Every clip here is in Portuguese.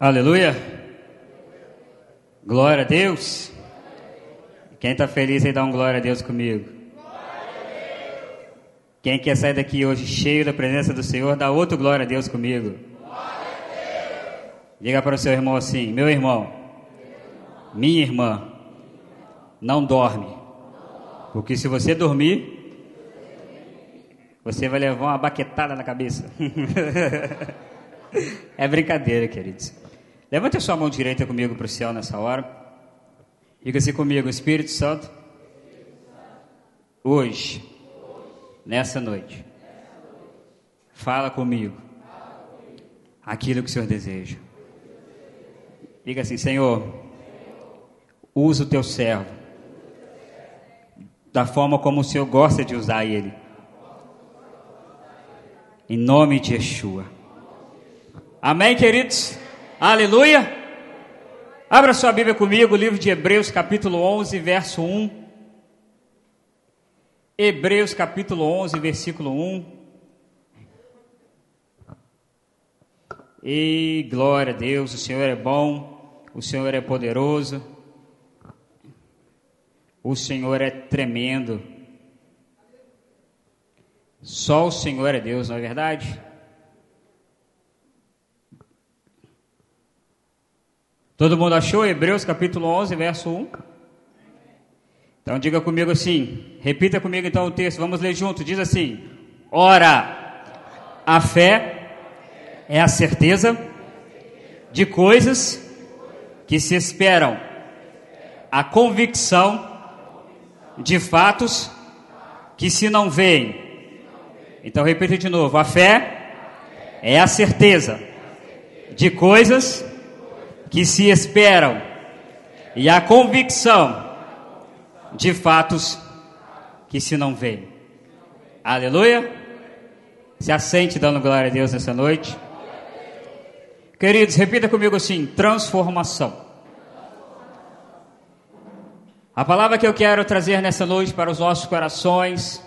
Aleluia. Glória a Deus. Quem está feliz aí dá um glória a Deus comigo. Quem quer sair daqui hoje cheio da presença do Senhor, dá outro glória a Deus comigo. Diga para o seu irmão assim: Meu irmão, minha irmã, não dorme. Porque se você dormir, você vai levar uma baquetada na cabeça. é brincadeira, queridos. Levante a sua mão direita comigo para o céu nessa hora. Diga assim comigo, Espírito Santo, hoje, nessa noite, fala comigo aquilo que o Senhor deseja. Diga assim, Senhor, usa o teu servo da forma como o Senhor gosta de usar ele. Em nome de Yeshua. Amém, queridos? Aleluia. Abra sua Bíblia comigo, livro de Hebreus, capítulo 11, verso 1. Hebreus, capítulo 11, versículo 1. E glória a Deus, o Senhor é bom, o Senhor é poderoso, o Senhor é tremendo. Só o Senhor é Deus, não é verdade? Todo mundo achou Hebreus capítulo 11, verso 1? Então diga comigo assim, repita comigo então o texto, vamos ler junto. Diz assim: Ora, a fé é a certeza de coisas que se esperam, a convicção de fatos que se não veem. Então repita de novo: a fé é a certeza de coisas que se esperam e a convicção de fatos que se não veem. Aleluia. Se assente dando glória a Deus nessa noite. Queridos, repita comigo assim: transformação. A palavra que eu quero trazer nessa noite para os nossos corações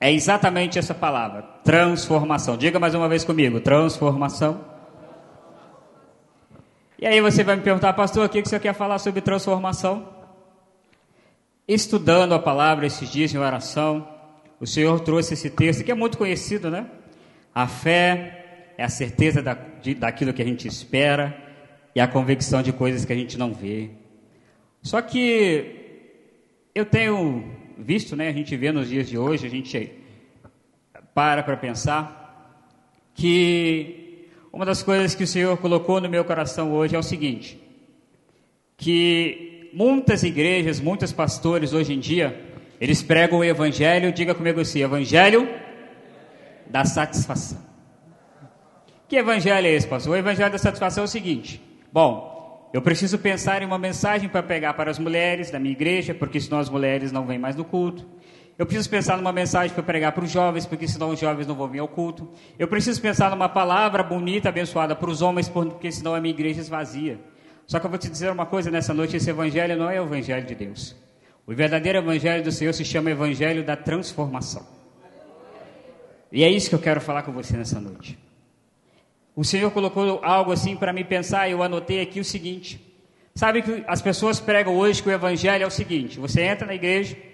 é exatamente essa palavra: transformação. Diga mais uma vez comigo: transformação. E aí você vai me perguntar, pastor, o que você quer falar sobre transformação? Estudando a palavra esses dias em oração, o Senhor trouxe esse texto que é muito conhecido, né? A fé é a certeza da, de, daquilo que a gente espera e a convicção de coisas que a gente não vê. Só que eu tenho visto, né? A gente vê nos dias de hoje, a gente para para pensar que uma das coisas que o Senhor colocou no meu coração hoje é o seguinte: que muitas igrejas, muitos pastores hoje em dia, eles pregam o evangelho, diga comigo assim, evangelho da satisfação. Que evangelho é esse, pastor? O evangelho da satisfação é o seguinte: bom, eu preciso pensar em uma mensagem para pegar para as mulheres da minha igreja, porque senão as mulheres não vêm mais no culto. Eu preciso pensar numa mensagem para pregar para os jovens, porque senão os jovens não vão vir ao culto. Eu preciso pensar numa palavra bonita, abençoada para os homens, porque senão a minha igreja esvazia. Só que eu vou te dizer uma coisa nessa noite: esse evangelho não é o evangelho de Deus. O verdadeiro evangelho do Senhor se chama evangelho da transformação. E é isso que eu quero falar com você nessa noite. O Senhor colocou algo assim para me pensar, e eu anotei aqui o seguinte: sabe que as pessoas pregam hoje que o evangelho é o seguinte: você entra na igreja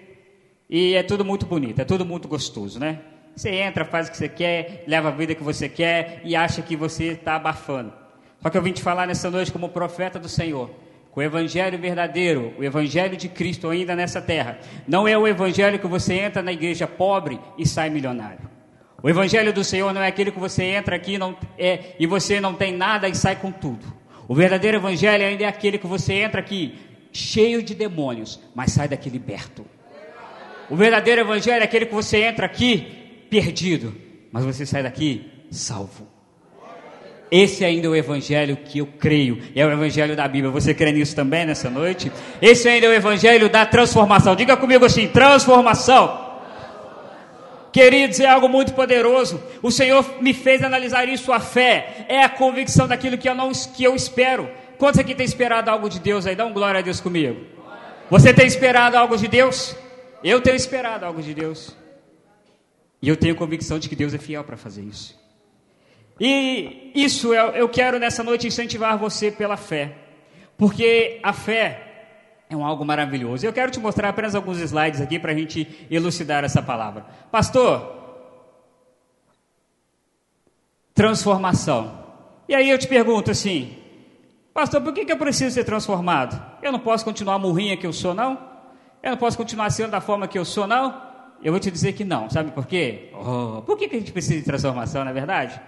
e é tudo muito bonito, é tudo muito gostoso, né? Você entra, faz o que você quer, leva a vida que você quer e acha que você está abafando. Só que eu vim te falar nessa noite como profeta do Senhor. O evangelho verdadeiro, o evangelho de Cristo ainda nessa terra, não é o evangelho que você entra na igreja pobre e sai milionário. O evangelho do Senhor não é aquele que você entra aqui não, é, e você não tem nada e sai com tudo. O verdadeiro evangelho ainda é aquele que você entra aqui cheio de demônios, mas sai daqui liberto. O verdadeiro evangelho é aquele que você entra aqui perdido, mas você sai daqui salvo. Esse ainda é o evangelho que eu creio, é o evangelho da Bíblia. Você crê nisso também nessa noite? Esse ainda é o evangelho da transformação. Diga comigo assim: transformação. Queridos, é algo muito poderoso. O Senhor me fez analisar isso. A fé é a convicção daquilo que eu, não, que eu espero. Quantos aqui tem esperado algo de Deus aí? Dá um glória a Deus comigo. Você tem esperado algo de Deus? Eu tenho esperado algo de Deus. E eu tenho convicção de que Deus é fiel para fazer isso. E isso eu, eu quero nessa noite incentivar você pela fé, porque a fé é um algo maravilhoso. Eu quero te mostrar apenas alguns slides aqui para a gente elucidar essa palavra. Pastor, transformação. E aí eu te pergunto assim, pastor, por que, que eu preciso ser transformado? Eu não posso continuar murrinha que eu sou, não? Eu não posso continuar sendo da forma que eu sou, não? Eu vou te dizer que não. Sabe por quê? Oh, por que, que a gente precisa de transformação, na é verdade?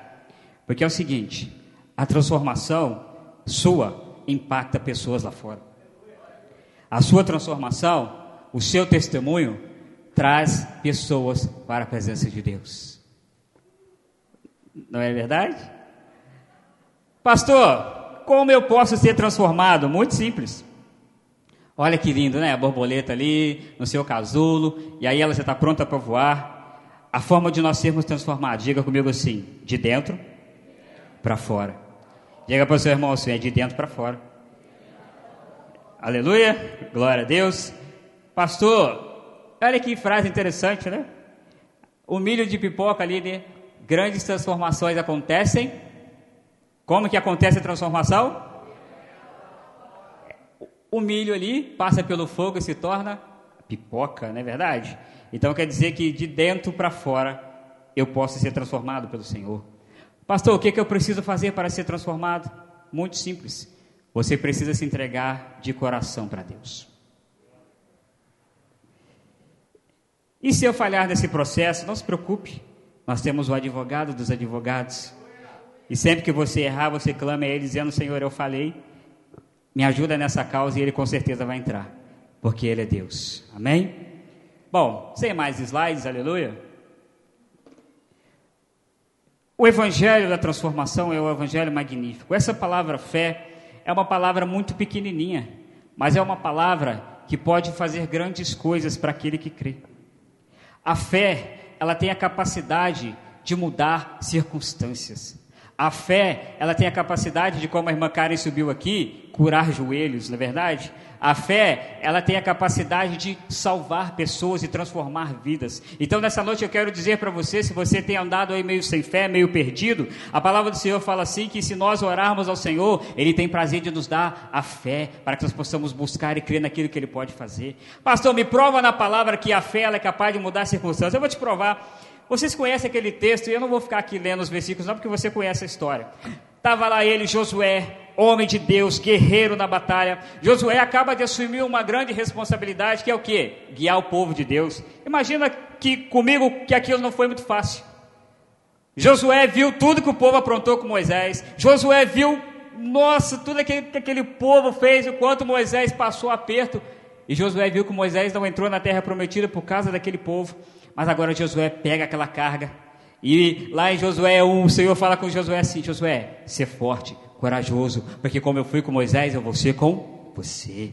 Porque é o seguinte: a transformação sua impacta pessoas lá fora. A sua transformação, o seu testemunho, traz pessoas para a presença de Deus. Não é verdade? Pastor, como eu posso ser transformado? Muito simples. Olha que lindo, né? A borboleta ali, no seu casulo, e aí ela já está pronta para voar. A forma de nós sermos transformados, diga comigo assim: de dentro para fora. Diga para o seu irmão assim: é de dentro para fora. Aleluia, glória a Deus. Pastor, olha que frase interessante, né? O milho de pipoca ali, né? grandes transformações acontecem. Como que acontece a transformação? O milho ali passa pelo fogo e se torna pipoca, não é verdade? Então quer dizer que de dentro para fora eu posso ser transformado pelo Senhor. Pastor, o que, que eu preciso fazer para ser transformado? Muito simples. Você precisa se entregar de coração para Deus. E se eu falhar nesse processo, não se preocupe. Nós temos o advogado dos advogados. E sempre que você errar, você clama a ele dizendo: Senhor, eu falei, me ajuda nessa causa e ele com certeza vai entrar, porque ele é Deus. Amém? Bom, sem mais slides, aleluia. O evangelho da transformação é o evangelho magnífico. Essa palavra fé é uma palavra muito pequenininha, mas é uma palavra que pode fazer grandes coisas para aquele que crê. A fé, ela tem a capacidade de mudar circunstâncias. A fé, ela tem a capacidade de, como a irmã Karen subiu aqui, curar joelhos, não é verdade? A fé, ela tem a capacidade de salvar pessoas e transformar vidas. Então, nessa noite eu quero dizer para você, se você tem andado aí meio sem fé, meio perdido, a palavra do Senhor fala assim que se nós orarmos ao Senhor, Ele tem prazer de nos dar a fé para que nós possamos buscar e crer naquilo que Ele pode fazer. Pastor, me prova na palavra que a fé ela é capaz de mudar circunstâncias. Eu vou te provar. Vocês conhecem aquele texto, e eu não vou ficar aqui lendo os versículos, não, porque você conhece a história. Estava lá ele, Josué, homem de Deus, guerreiro na batalha. Josué acaba de assumir uma grande responsabilidade, que é o quê? Guiar o povo de Deus. Imagina que comigo que aquilo não foi muito fácil. Josué viu tudo que o povo aprontou com Moisés. Josué viu, nossa, tudo que aquele povo fez, o quanto Moisés passou aperto. E Josué viu que Moisés não entrou na terra prometida por causa daquele povo. Mas agora Josué pega aquela carga, e lá em Josué 1, o Senhor fala com Josué assim: Josué, ser forte, corajoso, porque como eu fui com Moisés, eu vou ser com você.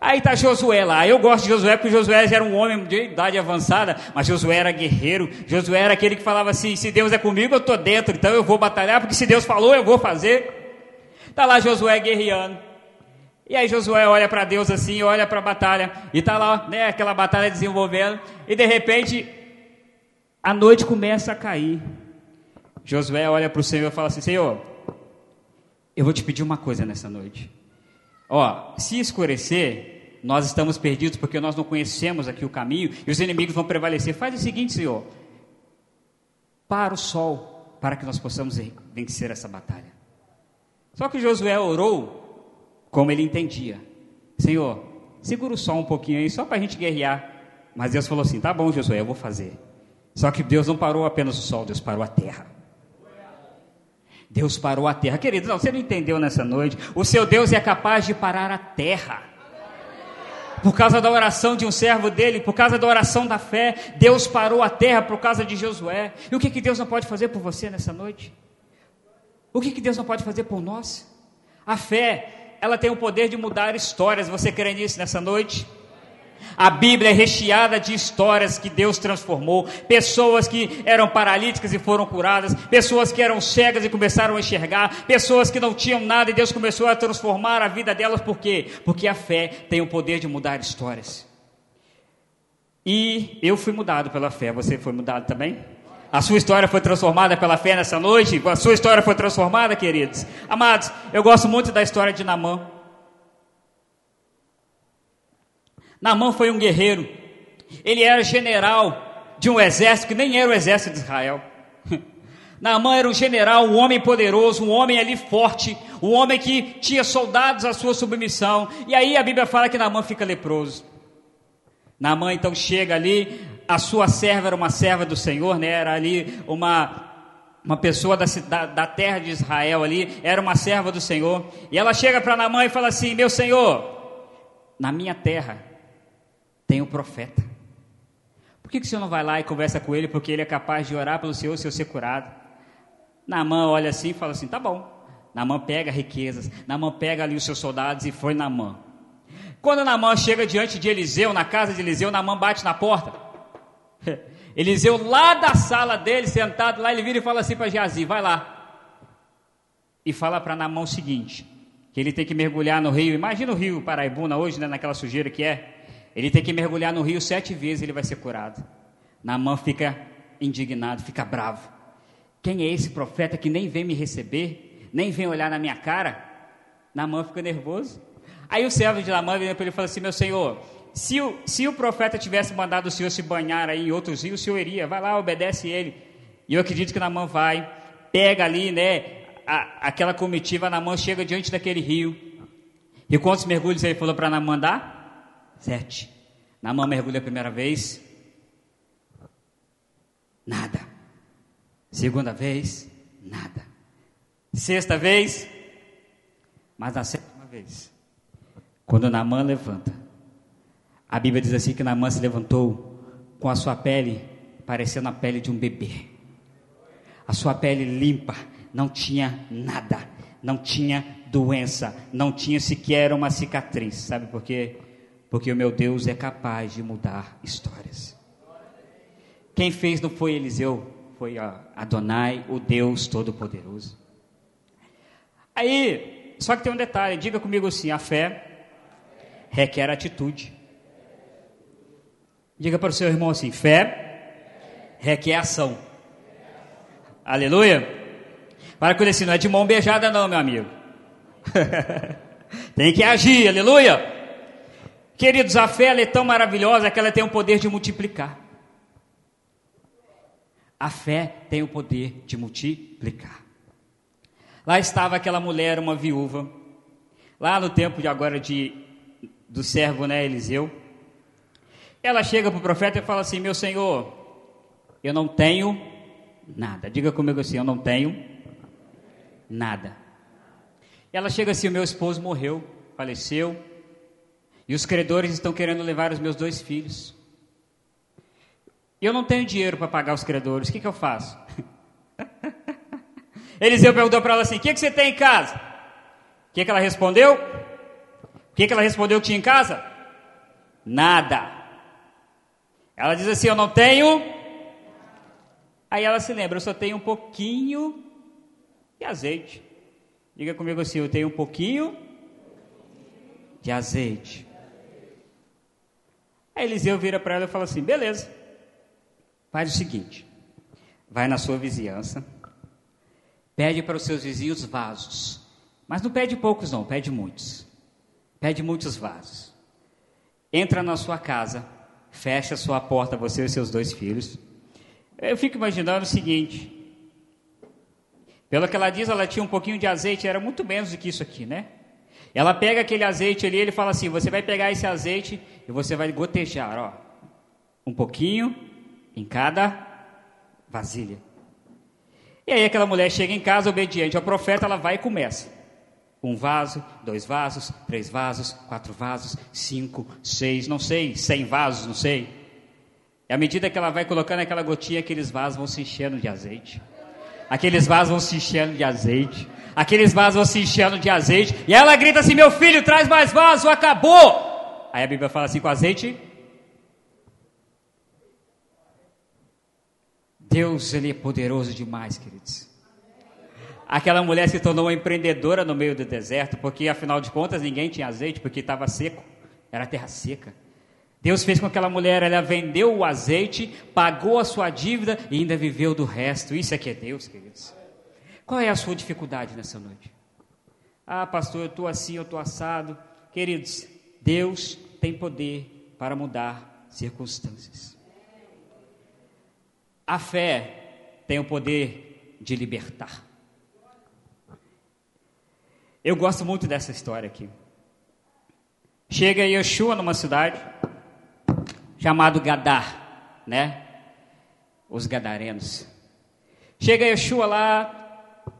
Aí está Josué lá. Eu gosto de Josué porque Josué era um homem de idade avançada, mas Josué era guerreiro. Josué era aquele que falava assim: se Deus é comigo, eu estou dentro, então eu vou batalhar, porque se Deus falou, eu vou fazer. Está lá Josué guerreando. E aí Josué olha para Deus assim, olha para a batalha, e está lá, né, aquela batalha desenvolvendo, e de repente a noite começa a cair. Josué olha para o Senhor e fala assim: Senhor, eu vou te pedir uma coisa nessa noite. Ó, se escurecer, nós estamos perdidos porque nós não conhecemos aqui o caminho e os inimigos vão prevalecer. Faz o seguinte, Senhor: para o sol, para que nós possamos vencer essa batalha. Só que Josué orou como ele entendia: Senhor, segura o sol um pouquinho aí, só para a gente guerrear. Mas Deus falou assim: tá bom, Josué, eu vou fazer. Só que Deus não parou apenas o sol, Deus parou a terra. Deus parou a terra. Querido, não, você não entendeu nessa noite. O seu Deus é capaz de parar a terra. Por causa da oração de um servo dele, por causa da oração da fé, Deus parou a terra por causa de Josué. E o que, que Deus não pode fazer por você nessa noite? O que, que Deus não pode fazer por nós? A fé, ela tem o poder de mudar histórias. Você crê nisso nessa noite? A Bíblia é recheada de histórias que Deus transformou, pessoas que eram paralíticas e foram curadas, pessoas que eram cegas e começaram a enxergar, pessoas que não tinham nada e Deus começou a transformar a vida delas, por quê? Porque a fé tem o poder de mudar histórias. E eu fui mudado pela fé, você foi mudado também? A sua história foi transformada pela fé nessa noite? A sua história foi transformada, queridos? Amados, eu gosto muito da história de Namã. Namã foi um guerreiro. Ele era general de um exército que nem era o exército de Israel. Naamã era um general, um homem poderoso, um homem ali forte, um homem que tinha soldados à sua submissão. E aí a Bíblia fala que Naamã fica leproso. Naamã então chega ali, a sua serva era uma serva do Senhor, né? Era ali uma uma pessoa da, da, terra de Israel ali, era uma serva do Senhor. E ela chega para Naamã e fala assim: Meu Senhor, na minha terra tem um profeta. Por que, que o senhor não vai lá e conversa com ele? Porque ele é capaz de orar pelo senhor se eu ser curado. Namã olha assim e fala assim: tá bom. Namã pega riquezas, Namã pega ali os seus soldados e foi Namã. Quando Namã chega diante de Eliseu, na casa de Eliseu, Namã bate na porta. Eliseu, lá da sala dele, sentado lá, ele vira e fala assim para Geazi: vai lá. E fala para Namã o seguinte: que ele tem que mergulhar no rio. Imagina o rio Paraibuna hoje, né, naquela sujeira que é. Ele tem que mergulhar no rio sete vezes, ele vai ser curado. Namã fica indignado, fica bravo. Quem é esse profeta que nem vem me receber, nem vem olhar na minha cara? Namã fica nervoso. Aí o servo de Namã vem para ele e fala assim: Meu senhor, se o, se o profeta tivesse mandado o senhor se banhar aí em outros rios, o senhor iria, vai lá, obedece ele. E eu acredito que Namã vai, pega ali, né, a, aquela comitiva, Namã chega diante daquele rio. E quantos mergulhos ele falou para Namã dar? Sete. Namã mergulha a primeira vez. Nada. Segunda vez, nada. Sexta vez, mas na sétima vez, quando Naamã levanta, a Bíblia diz assim que Naamã se levantou com a sua pele parecendo a pele de um bebê. A sua pele limpa, não tinha nada, não tinha doença, não tinha sequer uma cicatriz. Sabe por quê? Porque o meu Deus é capaz de mudar histórias. Quem fez não foi Eliseu, foi Adonai, o Deus Todo-Poderoso. Aí, só que tem um detalhe, diga comigo assim: a fé requer atitude. Diga para o seu irmão assim: fé requer ação. Aleluia. Para com ele assim, não é de mão beijada, não, meu amigo. tem que agir, aleluia. Queridos, a fé é tão maravilhosa que ela tem o poder de multiplicar. A fé tem o poder de multiplicar. Lá estava aquela mulher, uma viúva, lá no tempo de agora de do servo, né, Eliseu. Ela chega para o profeta e fala assim: Meu senhor, eu não tenho nada. Diga comigo assim: Eu não tenho nada. Ela chega assim: O meu esposo morreu, faleceu, e os credores estão querendo levar os meus dois filhos. E eu não tenho dinheiro para pagar os credores, o que, que eu faço? Eliseu perguntou para ela assim: O que, que você tem em casa? O que, que ela respondeu? O que, que ela respondeu que tinha em casa? Nada. Ela diz assim: Eu não tenho. Aí ela se lembra: Eu só tenho um pouquinho de azeite. Diga comigo assim: Eu tenho um pouquinho de azeite. Aí Eliseu vira para ela e fala assim: Beleza. Faz o seguinte: vai na sua vizinhança, pede para os seus vizinhos vasos, mas não pede poucos, não, pede muitos. Pede muitos vasos. Entra na sua casa, fecha a sua porta, você e seus dois filhos. Eu fico imaginando o seguinte: pelo que ela diz, ela tinha um pouquinho de azeite, era muito menos do que isso aqui, né? Ela pega aquele azeite ali, ele fala assim: você vai pegar esse azeite e você vai gotejar, ó, um pouquinho, em cada vasilha. E aí aquela mulher chega em casa, obediente ao profeta, ela vai e começa. Um vaso, dois vasos, três vasos, quatro vasos, cinco, seis, não sei, cem vasos, não sei. E à medida que ela vai colocando aquela gotinha, aqueles vasos vão se enchendo de azeite. Aqueles vasos vão se enchendo de azeite. Aqueles vasos vão se enchendo de azeite. E ela grita assim: Meu filho, traz mais vaso, acabou. Aí a Bíblia fala assim: com azeite Deus, Ele é poderoso demais, queridos. Aquela mulher se tornou uma empreendedora no meio do deserto, porque afinal de contas ninguém tinha azeite, porque estava seco, era terra seca. Deus fez com que aquela mulher, ela vendeu o azeite, pagou a sua dívida e ainda viveu do resto. Isso é que é Deus, queridos. Qual é a sua dificuldade nessa noite? Ah, pastor, eu estou assim, eu estou assado. Queridos, Deus tem poder para mudar circunstâncias. A fé tem o poder de libertar. Eu gosto muito dessa história aqui. Chega Yeshua numa cidade chamado Gadar, né? Os gadarenos. Chega Yeshua lá,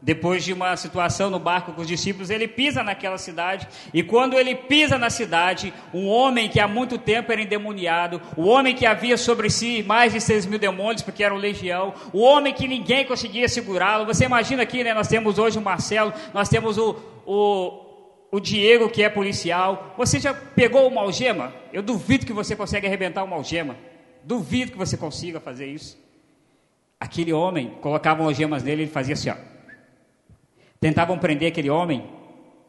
depois de uma situação no barco com os discípulos, ele pisa naquela cidade, e quando ele pisa na cidade, um homem que há muito tempo era endemoniado, o homem que havia sobre si mais de seis mil demônios, porque era um legião, o homem que ninguém conseguia segurá-lo. Você imagina aqui, né? Nós temos hoje o Marcelo, nós temos o, o, o Diego, que é policial. Você já pegou uma algema? Eu duvido que você consiga arrebentar uma algema. Duvido que você consiga fazer isso. Aquele homem, colocavam algemas nele, ele fazia assim, ó. Tentavam prender aquele homem,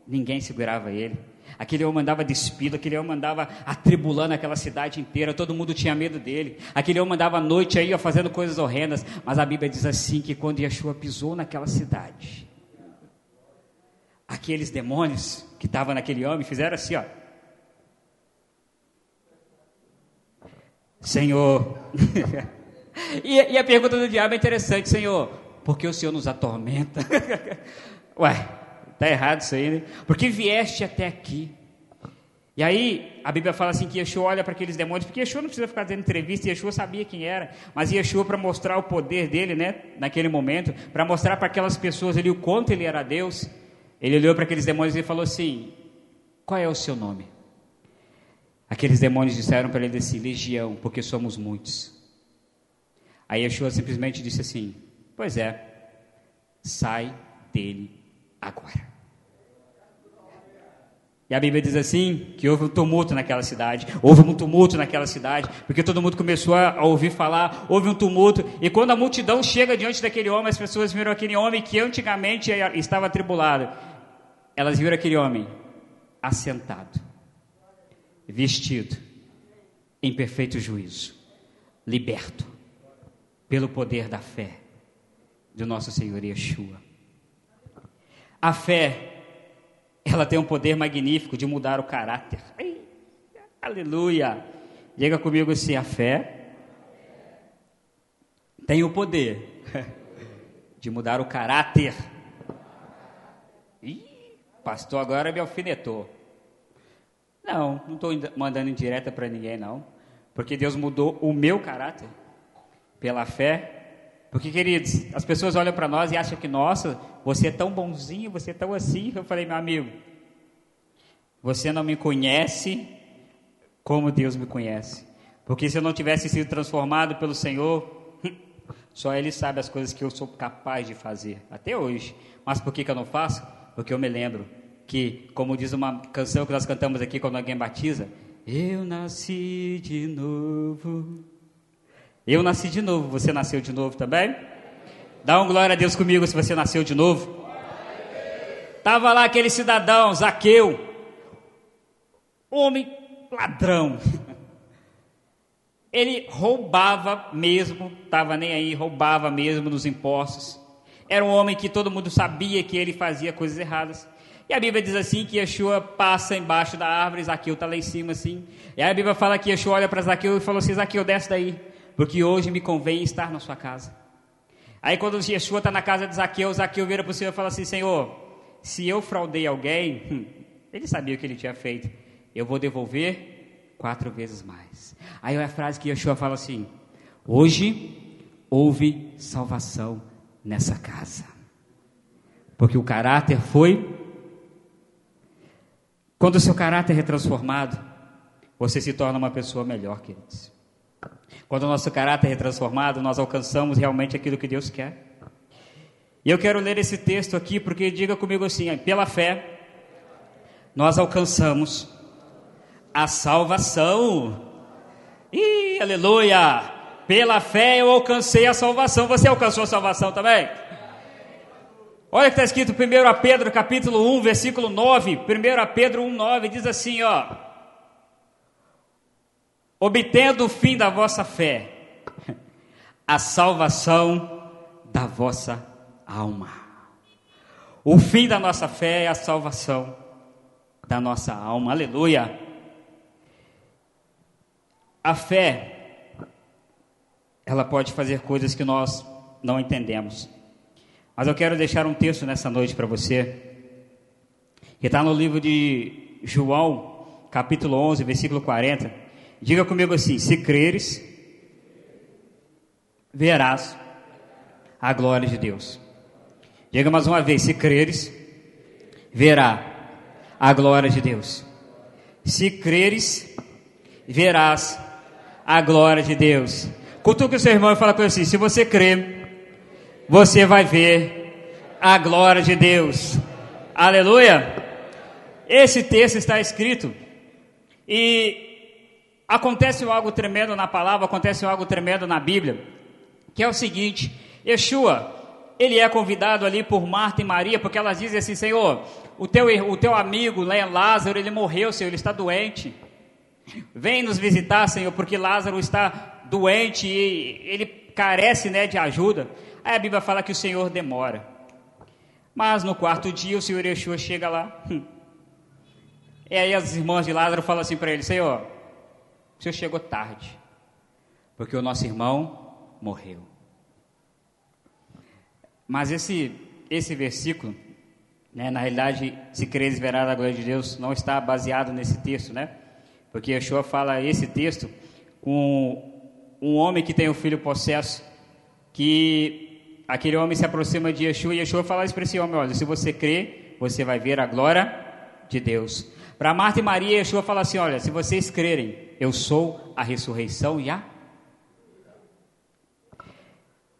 ninguém segurava ele. Aquele homem andava despido, aquele homem andava atribulando aquela cidade inteira, todo mundo tinha medo dele. Aquele homem andava à noite aí ó, fazendo coisas horrendas, mas a Bíblia diz assim que quando Yeshua pisou naquela cidade, aqueles demônios que estavam naquele homem fizeram assim, ó. Senhor. e, e, a pergunta do diabo é interessante, Senhor, por que o Senhor nos atormenta? Ué, tá errado isso aí, né? Porque vieste até aqui. E aí, a Bíblia fala assim que Yeshua olha para aqueles demônios, porque Yeshua não precisa ficar dando entrevista, Yeshua sabia quem era, mas Yeshua para mostrar o poder dele, né, naquele momento, para mostrar para aquelas pessoas ali o quanto ele era Deus, ele olhou para aqueles demônios e falou assim: Qual é o seu nome? Aqueles demônios disseram para ele assim: Legião, porque somos muitos. Aí Yeshua simplesmente disse assim: Pois é, sai dele agora. E a Bíblia diz assim: que houve um tumulto naquela cidade, houve um tumulto naquela cidade, porque todo mundo começou a ouvir falar, houve um tumulto, e quando a multidão chega diante daquele homem, as pessoas viram aquele homem que antigamente estava atribulado, elas viram aquele homem assentado, vestido, em perfeito juízo, liberto, pelo poder da fé do nosso Senhor Yeshua. A fé ela tem um poder magnífico de mudar o caráter. Ai, aleluia! Diga comigo assim: a fé tem o poder de mudar o caráter. Pastor agora me alfinetou. Não, não estou mandando indireta para ninguém, não. Porque Deus mudou o meu caráter pela fé. Porque, queridos, as pessoas olham para nós e acham que, nossa, você é tão bonzinho, você é tão assim. Eu falei, meu amigo, você não me conhece como Deus me conhece. Porque se eu não tivesse sido transformado pelo Senhor, só Ele sabe as coisas que eu sou capaz de fazer, até hoje. Mas por que, que eu não faço? Porque eu me lembro que, como diz uma canção que nós cantamos aqui quando alguém batiza, eu nasci de novo. Eu nasci de novo, você nasceu de novo também? Dá um glória a Deus comigo se você nasceu de novo. Tava lá aquele cidadão, Zaqueu, homem ladrão. Ele roubava mesmo, estava nem aí, roubava mesmo nos impostos. Era um homem que todo mundo sabia que ele fazia coisas erradas. E a Bíblia diz assim que Yeshua passa embaixo da árvore, Zaqueu está lá em cima assim. E a Bíblia fala que Yeshua olha para Zaqueu e falou assim, Zaqueu, desce daí, porque hoje me convém estar na sua casa. Aí quando Yeshua está na casa de Zaqueu, Zaqueu vira para o Senhor e fala assim, Senhor, se eu fraudei alguém, hum, ele sabia o que ele tinha feito, eu vou devolver quatro vezes mais. Aí é a frase que Yeshua fala assim, hoje houve salvação nessa casa. Porque o caráter foi. Quando o seu caráter é transformado, você se torna uma pessoa melhor, queridos. Quando o nosso caráter é transformado, nós alcançamos realmente aquilo que Deus quer. E eu quero ler esse texto aqui, porque diga comigo assim: pela fé, nós alcançamos a salvação. Ih, aleluia! Pela fé eu alcancei a salvação. Você alcançou a salvação também? Olha que está escrito 1 Pedro capítulo 1, versículo 9. 1 Pedro 1, 9 diz assim, ó. obtendo o fim da vossa fé, a salvação da vossa alma. O fim da nossa fé é a salvação da nossa alma. Aleluia. A fé, ela pode fazer coisas que nós não entendemos. Mas eu quero deixar um texto nessa noite para você, que está no livro de João, capítulo 11, versículo 40. Diga comigo assim: se creres, verás a glória de Deus. Diga mais uma vez: se creres, verá a glória de Deus. Se creres, verás a glória de Deus. Cutuca o seu irmão e fala com ele assim: se você crer, você vai ver a glória de Deus. Aleluia! Esse texto está escrito e acontece algo tremendo na palavra, acontece algo tremendo na Bíblia, que é o seguinte: Yeshua, ele é convidado ali por Marta e Maria, porque elas dizem assim: Senhor, o teu, o teu amigo Lázaro, ele morreu, Senhor, ele está doente. Vem nos visitar, Senhor, porque Lázaro está doente e ele carece né, de ajuda. Aí a Bíblia fala que o Senhor demora. Mas no quarto dia o Senhor Yeshua chega lá. E aí as irmãs de Lázaro falam assim para ele: Senhor, o Senhor chegou tarde, porque o nosso irmão morreu. Mas esse, esse versículo, né, na realidade, se creres verás a glória de Deus, não está baseado nesse texto, né? Porque Yeshua fala esse texto com um homem que tem um filho possesso, que aquele homem se aproxima de Yeshua e Yeshua fala isso para esse homem: olha, se você crê, você vai ver a glória de Deus. Para Marta e Maria, Yeshua fala assim: olha, se vocês crerem, eu sou a ressurreição e a.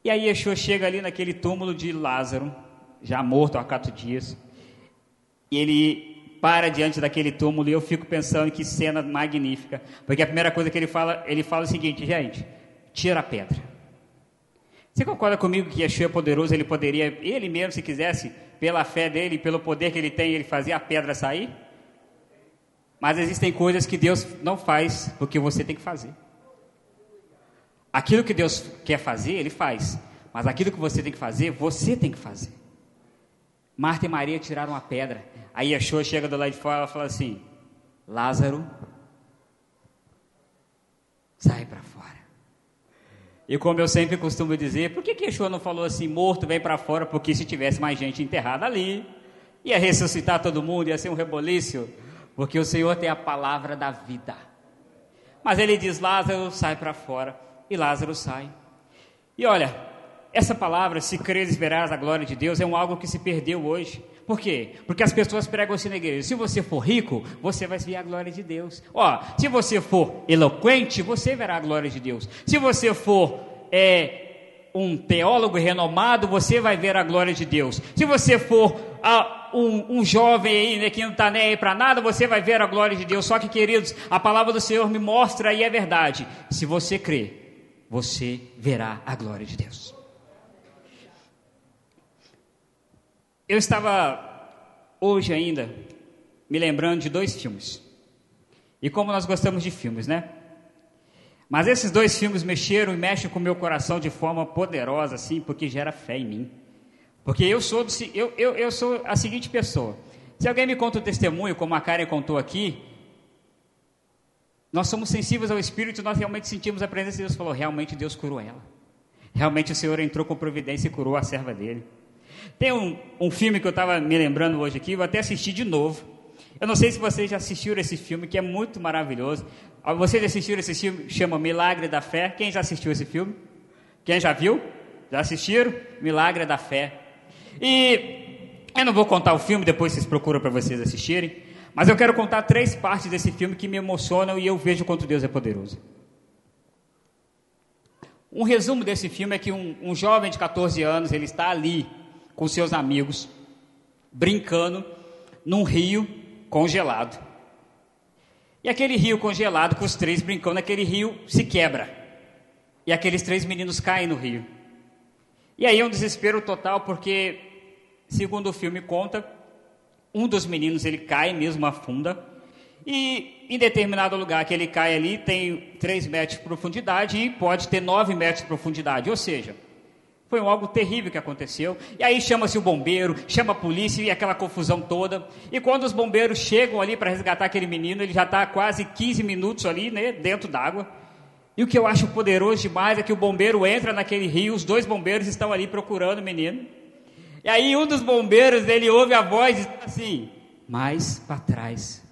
E aí Yeshua chega ali naquele túmulo de Lázaro, já morto há quatro dias, e ele para diante daquele túmulo e eu fico pensando que cena magnífica. Porque a primeira coisa que ele fala, ele fala o seguinte, gente, tira a pedra. Você concorda comigo que Yeshua é poderoso, ele poderia, ele mesmo se quisesse, pela fé dele, pelo poder que ele tem, ele fazia a pedra sair? Mas existem coisas que Deus não faz porque você tem que fazer. Aquilo que Deus quer fazer, ele faz. Mas aquilo que você tem que fazer, você tem que fazer. Marta e Maria tiraram a pedra. Aí Yeshua chega do lado de fora e fala assim: Lázaro, sai para fora. E como eu sempre costumo dizer, por que, que Yeshua não falou assim, morto, vem para fora? Porque se tivesse mais gente enterrada ali, ia ressuscitar todo mundo, ia ser um reboliço. Porque o Senhor tem a palavra da vida. Mas ele diz: Lázaro, sai para fora. E Lázaro sai. E olha, essa palavra, se creres verás a glória de Deus, é um algo que se perdeu hoje. Por quê? Porque as pessoas pregam assim na igreja: se você for rico, você vai ver a glória de Deus. Ó, se você for eloquente, você verá a glória de Deus. Se você for é, um teólogo renomado, você vai ver a glória de Deus. Se você for ah, um, um, jovem aí, né, que não está nem aí para nada, você vai ver a glória de Deus. Só que, queridos, a palavra do Senhor me mostra e é verdade. Se você crê, você verá a glória de Deus. Eu estava hoje ainda me lembrando de dois filmes. E como nós gostamos de filmes, né? Mas esses dois filmes mexeram e mexem com o meu coração de forma poderosa, assim, porque gera fé em mim. Porque eu sou, do, eu, eu, eu sou a seguinte pessoa. Se alguém me conta o testemunho, como a Karen contou aqui, nós somos sensíveis ao Espírito, nós realmente sentimos a presença de Deus. Falou, realmente Deus curou ela. Realmente o Senhor entrou com providência e curou a serva dele. Tem um, um filme que eu estava me lembrando hoje aqui, vou até assistir de novo. Eu não sei se vocês já assistiram esse filme, que é muito maravilhoso. Ah, vocês assistiram esse filme, chama Milagre da Fé. Quem já assistiu esse filme? Quem já viu? Já assistiram? Milagre da Fé. E eu não vou contar o filme, depois vocês procuram para vocês assistirem. Mas eu quero contar três partes desse filme que me emocionam e eu vejo quanto Deus é poderoso. Um resumo desse filme é que um, um jovem de 14 anos, ele está ali com seus amigos, brincando num rio congelado. E aquele rio congelado, com os três brincando, aquele rio se quebra. E aqueles três meninos caem no rio. E aí é um desespero total, porque, segundo o filme conta, um dos meninos ele cai mesmo afunda, E em determinado lugar que ele cai ali, tem 3 metros de profundidade e pode ter 9 metros de profundidade. Ou seja, foi algo terrível que aconteceu. E aí chama-se o bombeiro, chama a polícia e aquela confusão toda. E quando os bombeiros chegam ali para resgatar aquele menino, ele já está quase 15 minutos ali, né, dentro d'água. E o que eu acho poderoso demais é que o bombeiro entra naquele rio, os dois bombeiros estão ali procurando o menino. E aí um dos bombeiros, ele ouve a voz assim, mais para trás.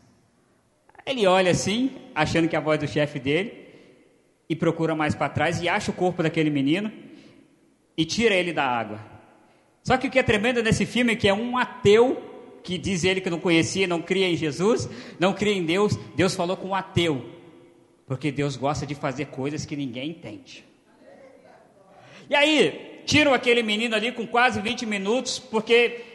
Ele olha assim, achando que é a voz do chefe dele, e procura mais para trás e acha o corpo daquele menino e tira ele da água. Só que o que é tremendo nesse filme é que é um ateu que diz ele que não conhecia, não cria em Jesus, não cria em Deus. Deus falou com um ateu, porque Deus gosta de fazer coisas que ninguém entende. E aí, tiram aquele menino ali com quase 20 minutos, porque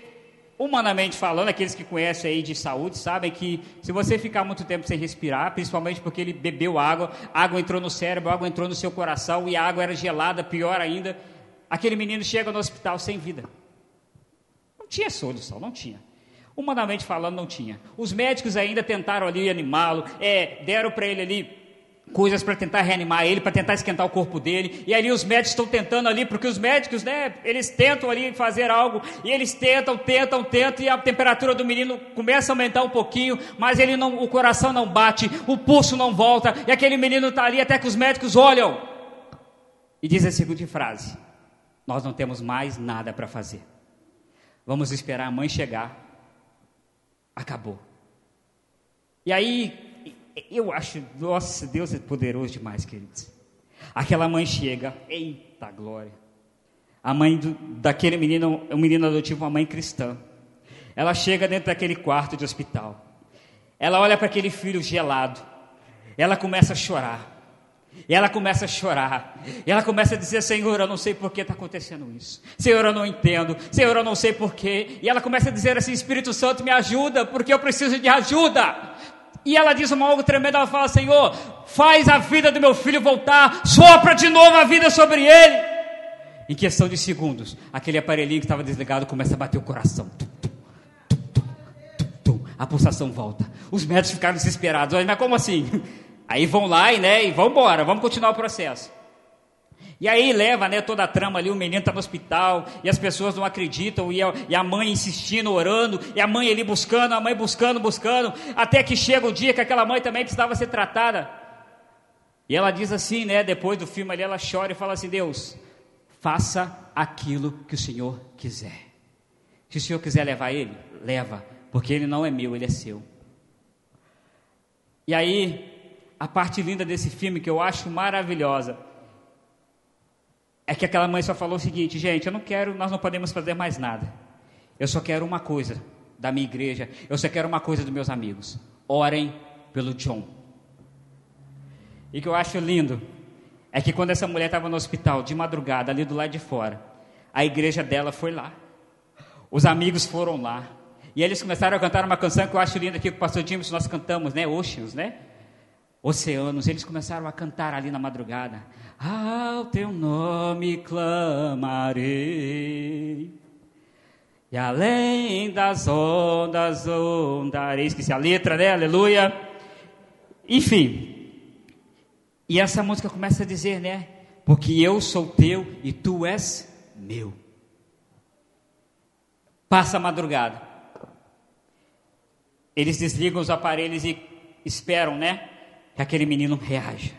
humanamente falando, aqueles que conhecem aí de saúde sabem que se você ficar muito tempo sem respirar, principalmente porque ele bebeu água, água entrou no cérebro, água entrou no seu coração e a água era gelada, pior ainda, aquele menino chega no hospital sem vida. Não tinha solução, não tinha. Humanamente falando, não tinha. Os médicos ainda tentaram ali animá-lo, é, deram para ele ali coisas para tentar reanimar ele, para tentar esquentar o corpo dele. E ali os médicos estão tentando ali, porque os médicos, né, eles tentam ali fazer algo, e eles tentam, tentam, tentam, e a temperatura do menino começa a aumentar um pouquinho, mas ele não, o coração não bate, o pulso não volta, e aquele menino está ali até que os médicos olham e diz a seguinte frase: Nós não temos mais nada para fazer. Vamos esperar a mãe chegar. Acabou. E aí eu acho, nossa, Deus é poderoso demais, queridos. Aquela mãe chega, eita glória. A mãe do, daquele menino, um menino adotivo, uma mãe cristã. Ela chega dentro daquele quarto de hospital. Ela olha para aquele filho gelado. Ela começa a chorar. E ela começa a chorar. E ela começa a dizer: Senhor, eu não sei por que está acontecendo isso. Senhor, eu não entendo. Senhor, eu não sei por quê. E ela começa a dizer assim: Espírito Santo, me ajuda, porque eu preciso de ajuda. E ela diz uma algo tremendo, ela fala, Senhor, faz a vida do meu filho voltar, sopra de novo a vida sobre ele. Em questão de segundos, aquele aparelhinho que estava desligado começa a bater o coração. Tum, tum, tum, a pulsação volta. Os médicos ficaram desesperados. Mas como assim? Aí vão lá e, né, e vão embora, vamos continuar o processo. E aí leva né, toda a trama ali, o menino está no hospital, e as pessoas não acreditam, e a, e a, mãe insistindo, orando, e a mãe ali buscando, a mãe buscando, buscando, até que chega o dia que aquela mãe também precisava ser tratada. E ela diz assim, né, depois do filme ali, ela chora e fala assim, Deus, faça aquilo que o Senhor quiser. Se o Senhor quiser levar ele, leva, porque ele não é meu, ele é seu. E aí, a parte linda desse filme que eu acho maravilhosa, é que aquela mãe só falou o seguinte, gente, eu não quero, nós não podemos fazer mais nada. Eu só quero uma coisa da minha igreja, eu só quero uma coisa dos meus amigos. Orem pelo John. E que eu acho lindo é que quando essa mulher estava no hospital de madrugada, ali do lado de fora, a igreja dela foi lá. Os amigos foram lá. E eles começaram a cantar uma canção que eu acho linda aqui com o pastor James, nós cantamos, né? Oceans, né? Oceanos. Eles começaram a cantar ali na madrugada. Ao teu nome clamarei. E além das ondas ondarei. Esqueci a letra, né? Aleluia. Enfim. E essa música começa a dizer, né? Porque eu sou teu e tu és meu. Passa a madrugada. Eles desligam os aparelhos e esperam, né? Que aquele menino reaja.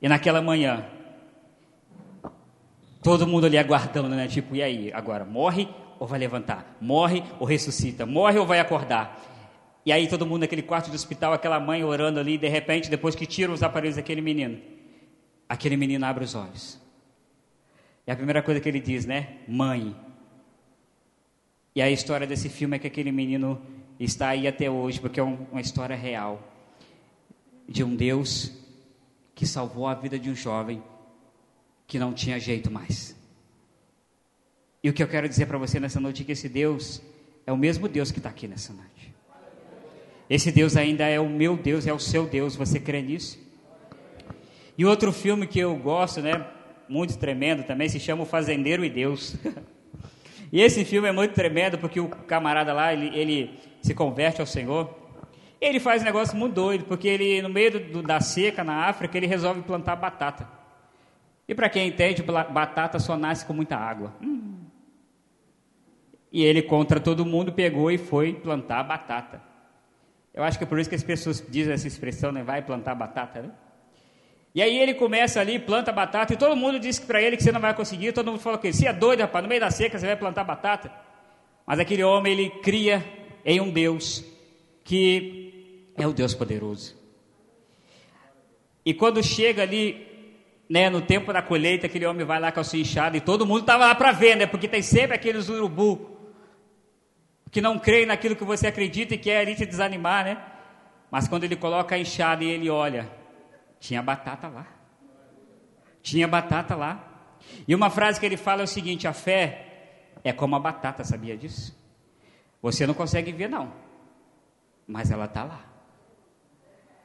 E naquela manhã, todo mundo ali aguardando, né? Tipo, e aí? Agora, morre ou vai levantar? Morre ou ressuscita? Morre ou vai acordar? E aí todo mundo naquele quarto de hospital, aquela mãe orando ali, de repente, depois que tiram os aparelhos daquele menino, aquele menino abre os olhos. E a primeira coisa que ele diz, né? Mãe. E a história desse filme é que aquele menino está aí até hoje, porque é uma história real de um Deus que salvou a vida de um jovem que não tinha jeito mais. E o que eu quero dizer para você nessa noite é que esse Deus é o mesmo Deus que está aqui nessa noite. Esse Deus ainda é o meu Deus, é o seu Deus, você crê nisso? E outro filme que eu gosto, né, muito tremendo também, se chama O Fazendeiro e Deus. e esse filme é muito tremendo porque o camarada lá, ele, ele se converte ao Senhor Ele faz um negócio muito doido, porque ele, no meio do, da seca na África, ele resolve plantar batata. E para quem entende, batata só nasce com muita água. Hum. E ele, contra todo mundo, pegou e foi plantar batata. Eu acho que é por isso que as pessoas dizem essa expressão, né? Vai plantar batata, né? E aí ele começa ali, planta batata, e todo mundo diz para ele que você não vai conseguir. Todo mundo fala que você é doido, rapaz, no meio da seca você vai plantar batata. Mas aquele homem, ele cria em um Deus que é o Deus poderoso. E quando chega ali, né, no tempo da colheita, aquele homem vai lá com a sua enxada e todo mundo estava lá para ver, né? Porque tem sempre aqueles urubu que não creem naquilo que você acredita e querem te desanimar, né? Mas quando ele coloca a enxada e ele olha, tinha batata lá. Tinha batata lá. E uma frase que ele fala é o seguinte: a fé é como a batata, sabia disso? Você não consegue ver, não, mas ela está lá.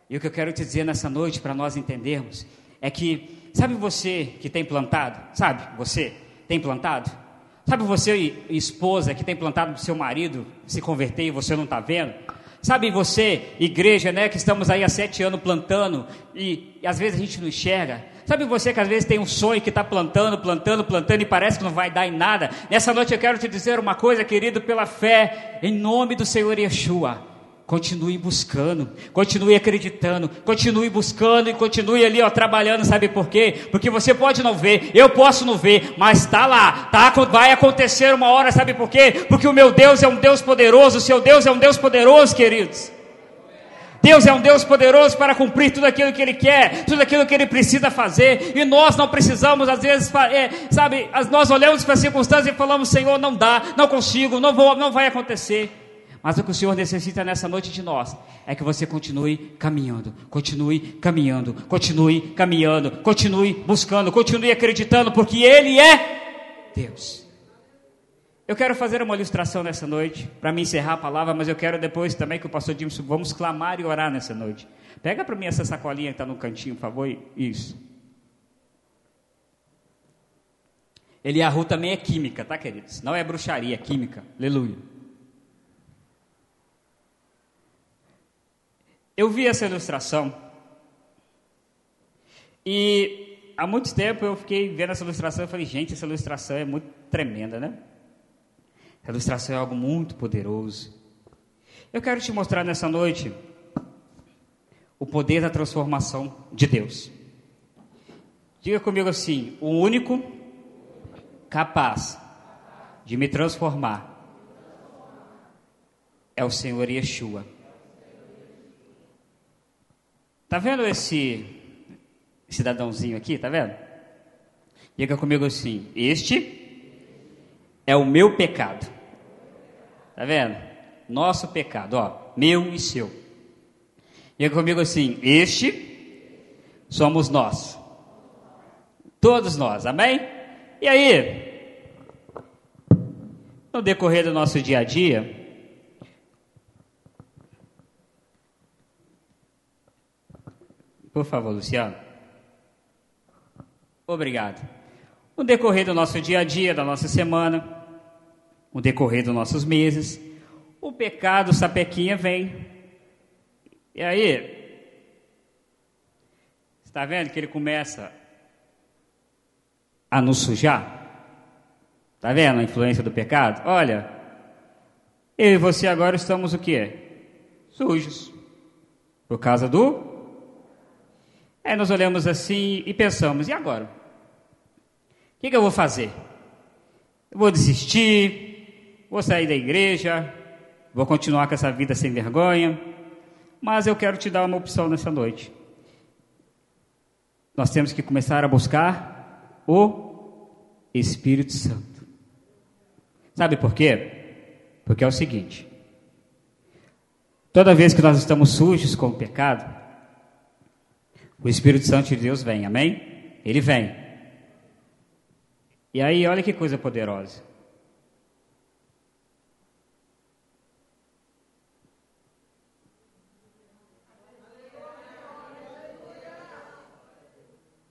E o que eu quero te dizer nessa noite, para nós entendermos, é que, sabe você que tem plantado? Sabe, você tem plantado? Sabe você, esposa, que tem plantado para seu marido se converter e você não está vendo? Sabe você, igreja, né, que estamos aí há sete anos plantando e, e às vezes a gente não enxerga? Sabe você que às vezes tem um sonho que está plantando, plantando, plantando e parece que não vai dar em nada? Nessa noite eu quero te dizer uma coisa, querido, pela fé, em nome do Senhor Yeshua. Continue buscando, continue acreditando, continue buscando e continue ali, ó, trabalhando, sabe por quê? Porque você pode não ver, eu posso não ver, mas está lá, tá, vai acontecer uma hora, sabe por quê? Porque o meu Deus é um Deus poderoso, o seu Deus é um Deus poderoso, queridos. Deus é um Deus poderoso para cumprir tudo aquilo que Ele quer, tudo aquilo que Ele precisa fazer, e nós não precisamos, às vezes, é, sabe, nós olhamos para as circunstâncias e falamos: Senhor, não dá, não consigo, não, vou, não vai acontecer. Mas o que o Senhor necessita nessa noite de nós é que você continue caminhando, continue caminhando, continue caminhando, continue buscando, continue acreditando, porque Ele é Deus. Eu quero fazer uma ilustração nessa noite, para me encerrar a palavra, mas eu quero depois também que o pastor James, vamos clamar e orar nessa noite. Pega para mim essa sacolinha que está no cantinho, por favor. Isso. Eliahu também é química, tá, queridos? Não é bruxaria, é química. Aleluia. Eu vi essa ilustração e há muito tempo eu fiquei vendo essa ilustração e falei, gente, essa ilustração é muito tremenda, né? A ilustração é algo muito poderoso. Eu quero te mostrar nessa noite o poder da transformação de Deus. Diga comigo assim: o único capaz de me transformar é o Senhor Yeshua. Tá vendo esse cidadãozinho aqui? Tá vendo? Diga comigo assim: este é o meu pecado. Tá vendo? Nosso pecado, ó, meu e seu. Diga comigo assim: Este somos nós. Todos nós, amém? E aí, no decorrer do nosso dia a dia, por favor, Luciano. Obrigado. No decorrer do nosso dia a dia, da nossa semana, o decorrer dos nossos meses, o pecado sapequinha vem. E aí, está vendo que ele começa a nos sujar? Está vendo a influência do pecado? Olha, eu e você agora estamos o quê? Sujos. Por causa do. Aí nós olhamos assim e pensamos: e agora? O que, que eu vou fazer? Eu vou desistir? vou sair da igreja, vou continuar com essa vida sem vergonha, mas eu quero te dar uma opção nessa noite. Nós temos que começar a buscar o Espírito Santo. Sabe por quê? Porque é o seguinte: toda vez que nós estamos sujos com o pecado, o Espírito Santo de Deus vem, amém? Ele vem. E aí, olha que coisa poderosa.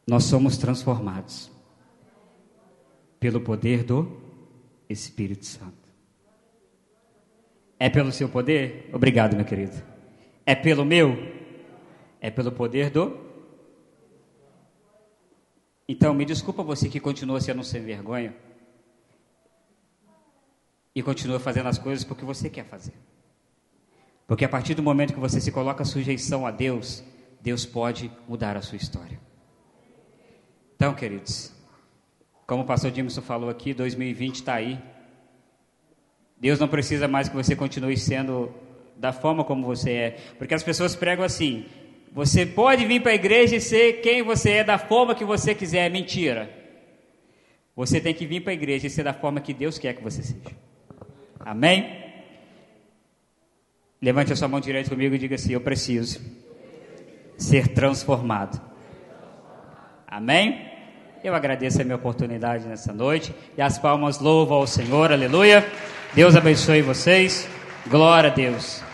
nós somos transformados pelo poder do Espírito Santo. É pelo seu poder? Obrigado, meu querido. É pelo meu? É pelo poder do? Então, me desculpa você que continua sendo sem vergonha e continua fazendo as coisas porque você quer fazer. Porque a partir do momento que você se coloca sujeição a Deus, Deus pode mudar a sua história. Então, queridos, como o pastor Dimson falou aqui, 2020 está aí. Deus não precisa mais que você continue sendo da forma como você é. Porque as pessoas pregam assim: você pode vir para a igreja e ser quem você é, da forma que você quiser. Mentira. Você tem que vir para a igreja e ser da forma que Deus quer que você seja. Amém? Levante a sua mão direita comigo e diga assim: Eu preciso ser transformado. Amém? Eu agradeço a minha oportunidade nessa noite e as palmas louvam ao Senhor, aleluia. Deus abençoe vocês. Glória a Deus.